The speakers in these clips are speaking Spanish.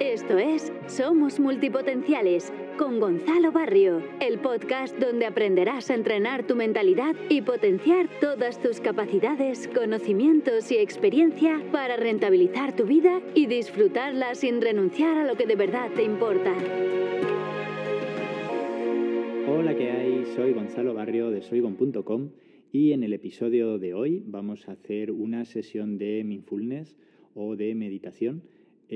Esto es Somos Multipotenciales con Gonzalo Barrio, el podcast donde aprenderás a entrenar tu mentalidad y potenciar todas tus capacidades, conocimientos y experiencia para rentabilizar tu vida y disfrutarla sin renunciar a lo que de verdad te importa. Hola, ¿qué hay? Soy Gonzalo Barrio de soygon.com y en el episodio de hoy vamos a hacer una sesión de mindfulness o de meditación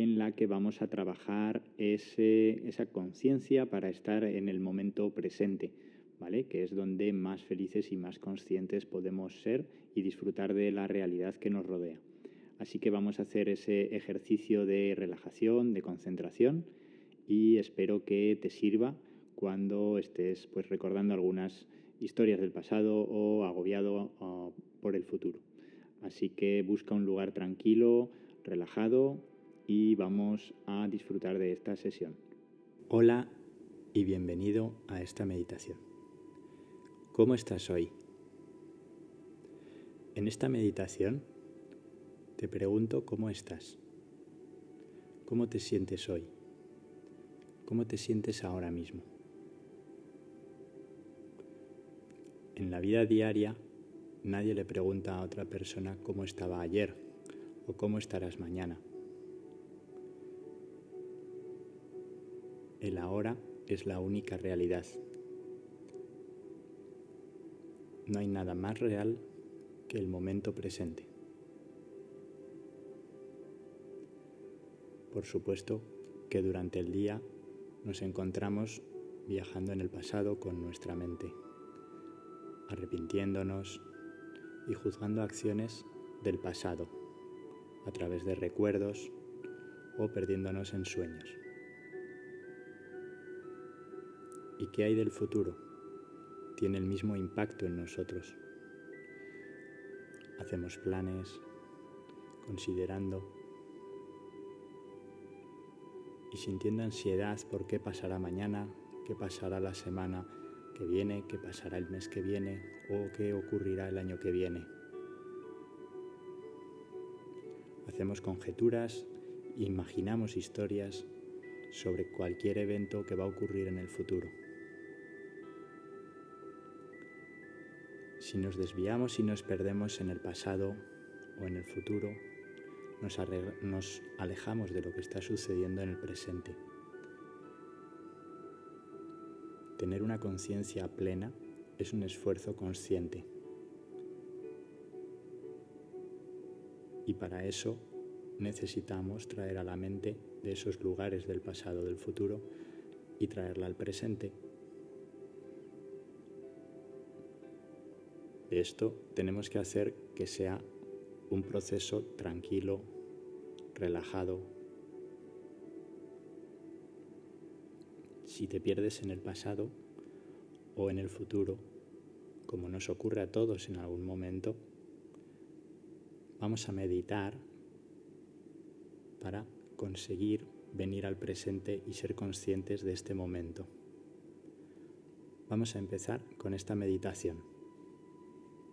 en la que vamos a trabajar esa conciencia para estar en el momento presente, ¿vale? Que es donde más felices y más conscientes podemos ser y disfrutar de la realidad que nos rodea. Así que vamos a hacer ese ejercicio de relajación, de concentración y espero que te sirva cuando estés pues recordando algunas historias del pasado o agobiado por el futuro. Así que busca un lugar tranquilo, relajado y vamos a disfrutar de esta sesión. Hola y bienvenido a esta meditación. ¿Cómo estás hoy? En esta meditación te pregunto cómo estás. ¿Cómo te sientes hoy? ¿Cómo te sientes ahora mismo? En la vida diaria nadie le pregunta a otra persona cómo estaba ayer o cómo estarás mañana. El ahora es la única realidad. No hay nada más real que el momento presente. Por supuesto que durante el día nos encontramos viajando en el pasado con nuestra mente, arrepintiéndonos y juzgando acciones del pasado a través de recuerdos o perdiéndonos en sueños. ¿Y qué hay del futuro? Tiene el mismo impacto en nosotros. Hacemos planes, considerando y sintiendo ansiedad por qué pasará mañana, qué pasará la semana que viene, qué pasará el mes que viene o qué ocurrirá el año que viene. Hacemos conjeturas, imaginamos historias sobre cualquier evento que va a ocurrir en el futuro. Si nos desviamos y nos perdemos en el pasado o en el futuro, nos, alejamos de lo que está sucediendo en el presente. Tener una conciencia plena es un esfuerzo consciente. Y para eso necesitamos traer a la mente de esos lugares del pasado, del futuro, y traerla al presente De esto tenemos que hacer que sea un proceso tranquilo, relajado. Si te pierdes en el pasado o en el futuro, como nos ocurre a todos en algún momento, vamos a meditar para conseguir venir al presente y ser conscientes de este momento. Vamos a empezar con esta meditación.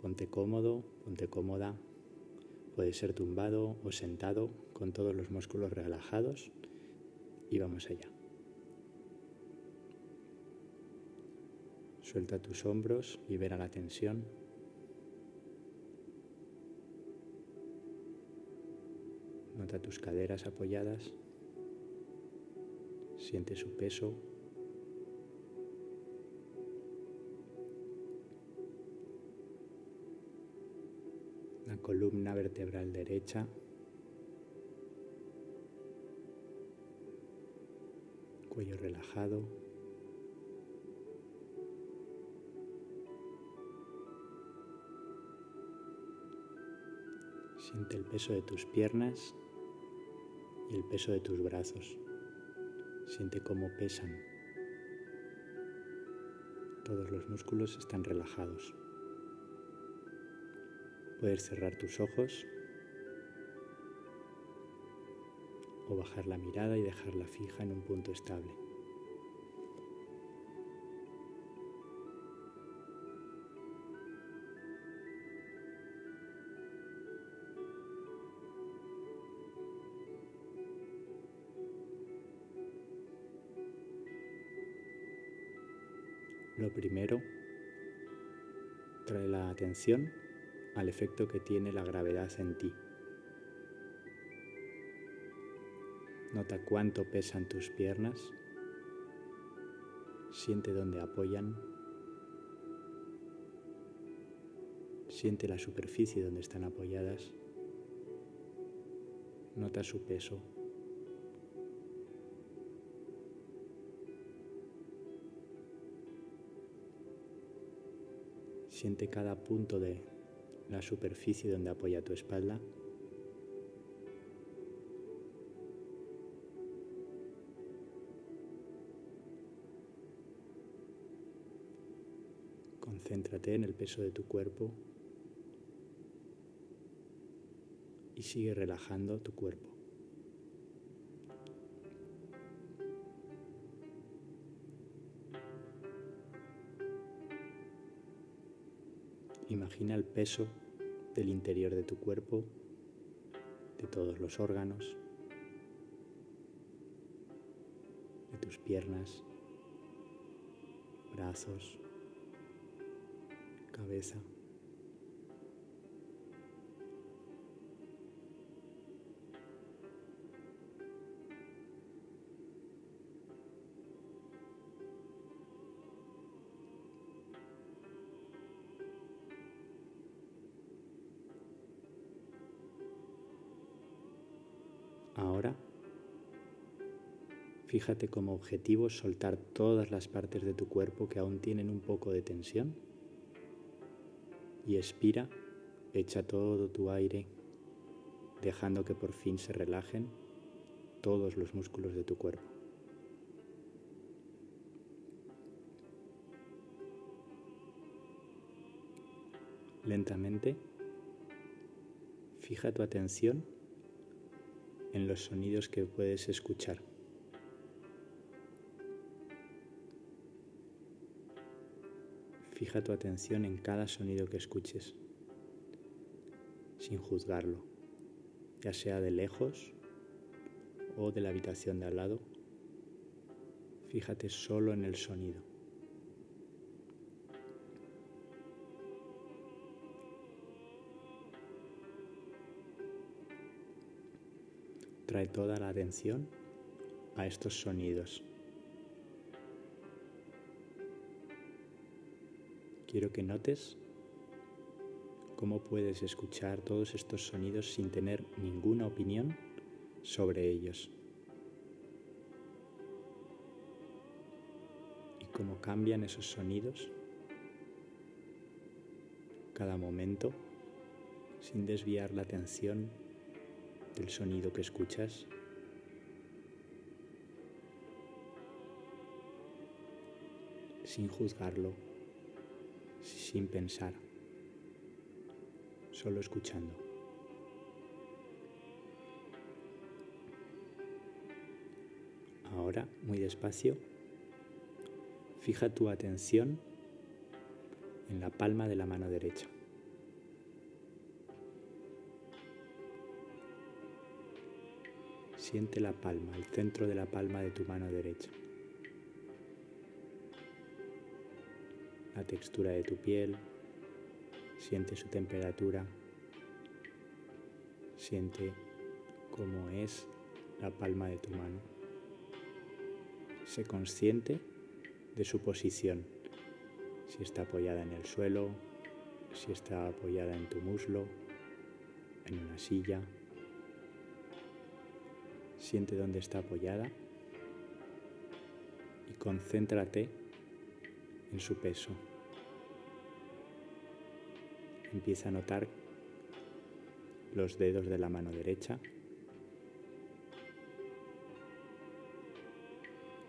Ponte cómodo, ponte cómoda. Puede ser tumbado o sentado con todos los músculos relajados y vamos allá. Suelta tus hombros, libera la tensión. Nota tus caderas apoyadas. Siente su peso columna vertebral derecha, cuello relajado, siente el peso de tus piernas y el peso de tus brazos, siente cómo pesan, todos los músculos están relajados. Puedes cerrar tus ojos o bajar la mirada y dejarla fija en un punto estable. Lo primero, trae la atención al efecto que tiene la gravedad en ti. Nota cuánto pesan tus piernas. Siente dónde apoyan. Siente la superficie donde están apoyadas. Nota su peso. Siente cada punto de la superficie donde apoya tu espalda. Concéntrate en el peso de tu cuerpo y sigue relajando tu cuerpo. Imagina el peso del interior de tu cuerpo, de todos los órganos, de tus piernas, brazos, cabeza. Ahora, fíjate como objetivo soltar todas las partes de tu cuerpo que aún tienen un poco de tensión y expira, echa todo tu aire, dejando que por fin se relajen todos los músculos de tu cuerpo. Lentamente, fija tu atención en los sonidos que puedes escuchar. Fija tu atención en cada sonido que escuches, sin juzgarlo, ya sea de lejos o de la habitación de al lado. Fíjate solo en el sonido. Trae toda la atención a estos sonidos. Quiero que notes cómo puedes escuchar todos estos sonidos sin tener ninguna opinión sobre ellos. Y cómo cambian esos sonidos cada momento sin desviar la atención del sonido que escuchas. sin juzgarlo, sin pensar, solo escuchando. Ahora, muy despacio, fija tu atención en la palma de la mano derecha. Siente la palma, el centro de la palma de tu mano derecha. La textura de tu piel, siente su temperatura, siente cómo es la palma de tu mano. Sé consciente de su posición, si está apoyada en el suelo, si está apoyada en tu muslo, en una silla. Siente dónde está apoyada y concéntrate en su peso. Empieza a notar los dedos de la mano derecha.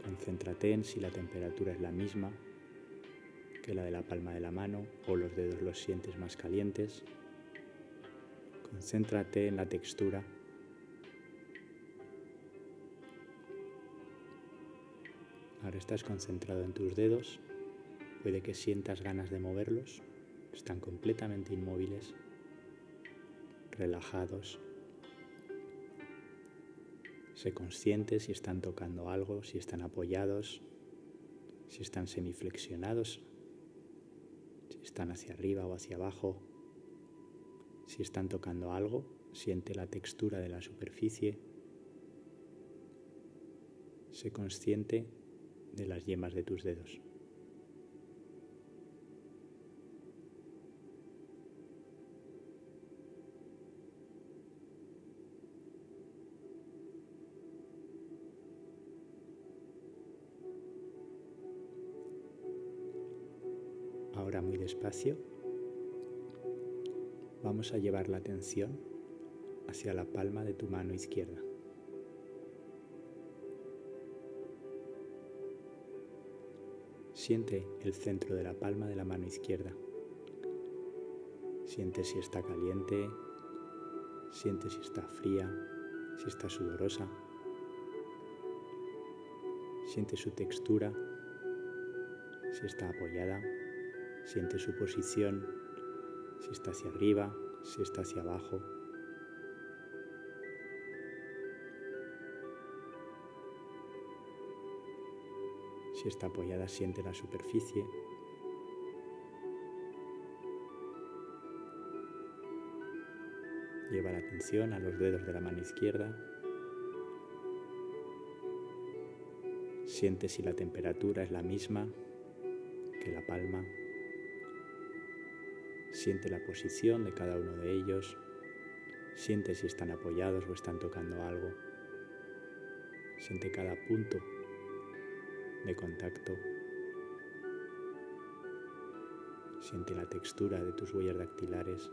Concéntrate en si la temperatura es la misma que la de la palma de la mano o los dedos los sientes más calientes. Concéntrate en la textura Ahora estás concentrado en tus dedos, puede que sientas ganas de moverlos, están completamente inmóviles, relajados. Sé consciente si están tocando algo, si están apoyados, si están semiflexionados, si están hacia arriba o hacia abajo, si están tocando algo, siente la textura de la superficie, sé consciente de las yemas de tus dedos. Ahora muy despacio vamos a llevar la atención hacia la palma de tu mano izquierda. Siente el centro de la palma de la mano izquierda. Siente si está caliente, siente si está fría, si está sudorosa. Siente su textura, si está apoyada, siente su posición, si está hacia arriba, si está hacia abajo. Si está apoyada, siente la superficie. Lleva la atención a los dedos de la mano izquierda. Siente si la temperatura es la misma que la palma. Siente la posición de cada uno de ellos. Siente si están apoyados o están tocando algo. Siente cada punto de contacto. Siente la textura de tus huellas dactilares.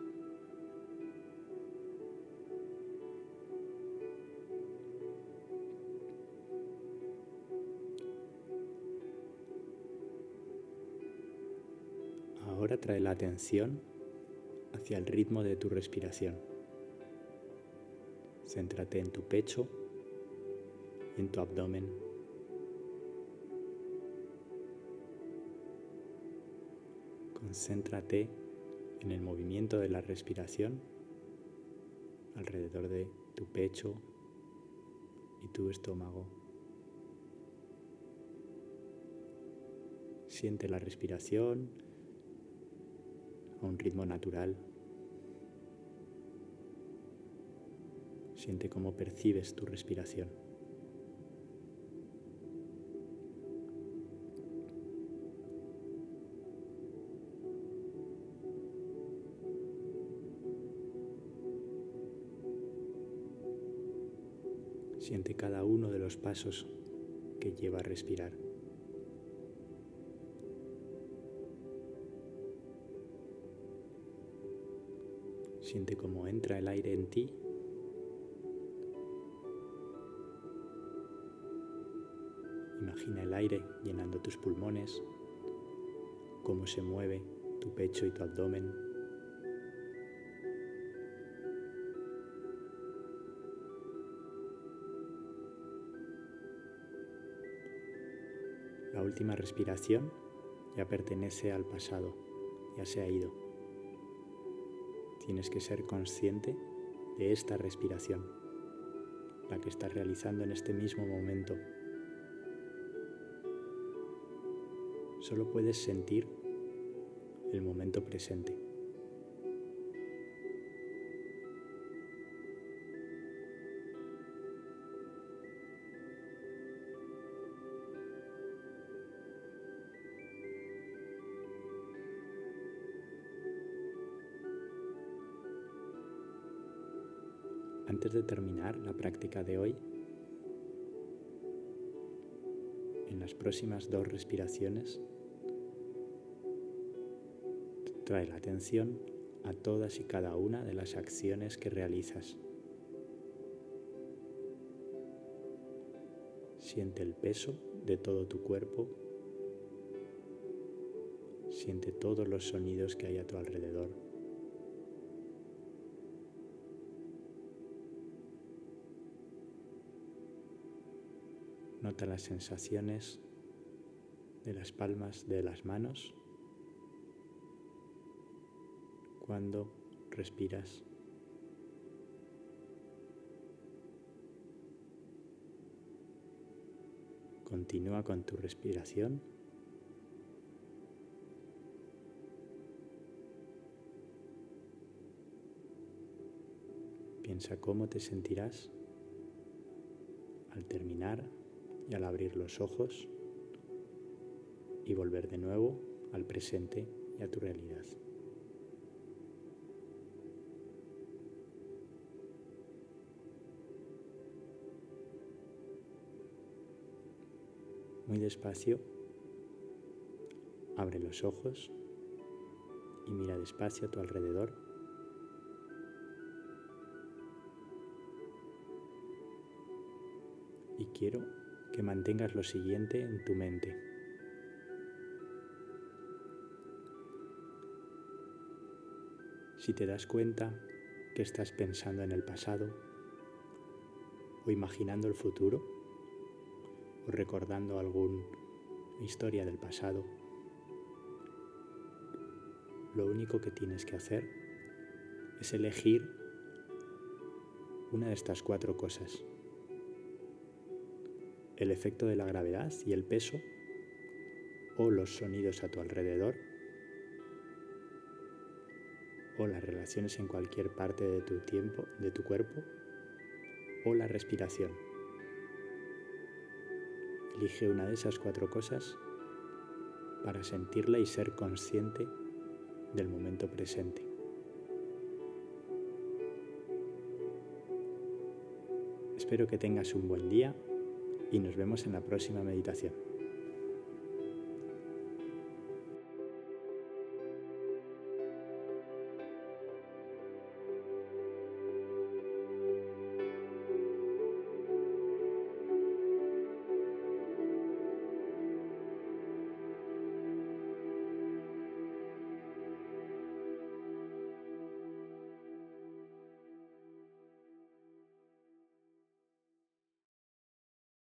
Ahora trae la atención hacia el ritmo de tu respiración. Céntrate en tu pecho y en tu abdomen. Concéntrate en el movimiento de la respiración alrededor de tu pecho y tu estómago. Siente la respiración a un ritmo natural. Siente cómo percibes tu respiración. Siente cada uno de los pasos que lleva a respirar. Siente cómo entra el aire en ti. Imagina el aire llenando tus pulmones, cómo se mueve tu pecho y tu abdomen. La última respiración ya pertenece al pasado, ya se ha ido. Tienes que ser consciente de esta respiración, la que estás realizando en este mismo momento. Solo puedes sentir el momento presente. Antes de terminar la práctica de hoy, en las próximas dos respiraciones, trae la atención a todas y cada una de las acciones que realizas. Siente el peso de todo tu cuerpo. Siente todos los sonidos que hay a tu alrededor. Nota las sensaciones de las palmas de las manos cuando respiras. Continúa con tu respiración. Piensa cómo te sentirás al terminar y al abrir los ojos y volver de nuevo al presente y a tu realidad. Muy despacio, abre los ojos y mira despacio a tu alrededor. Y quiero que mantengas lo siguiente en tu mente. Si te das cuenta que estás pensando en el pasado o imaginando el futuro o recordando alguna historia del pasado, lo único que tienes que hacer es elegir una de estas cuatro cosas. El efecto de la gravedad y el peso o los sonidos a tu alrededor o las relaciones en cualquier parte de tu tiempo, de tu cuerpo o la respiración. Elige una de esas cuatro cosas para sentirla y ser consciente del momento presente. Espero que tengas un buen día y nos vemos en la próxima meditación.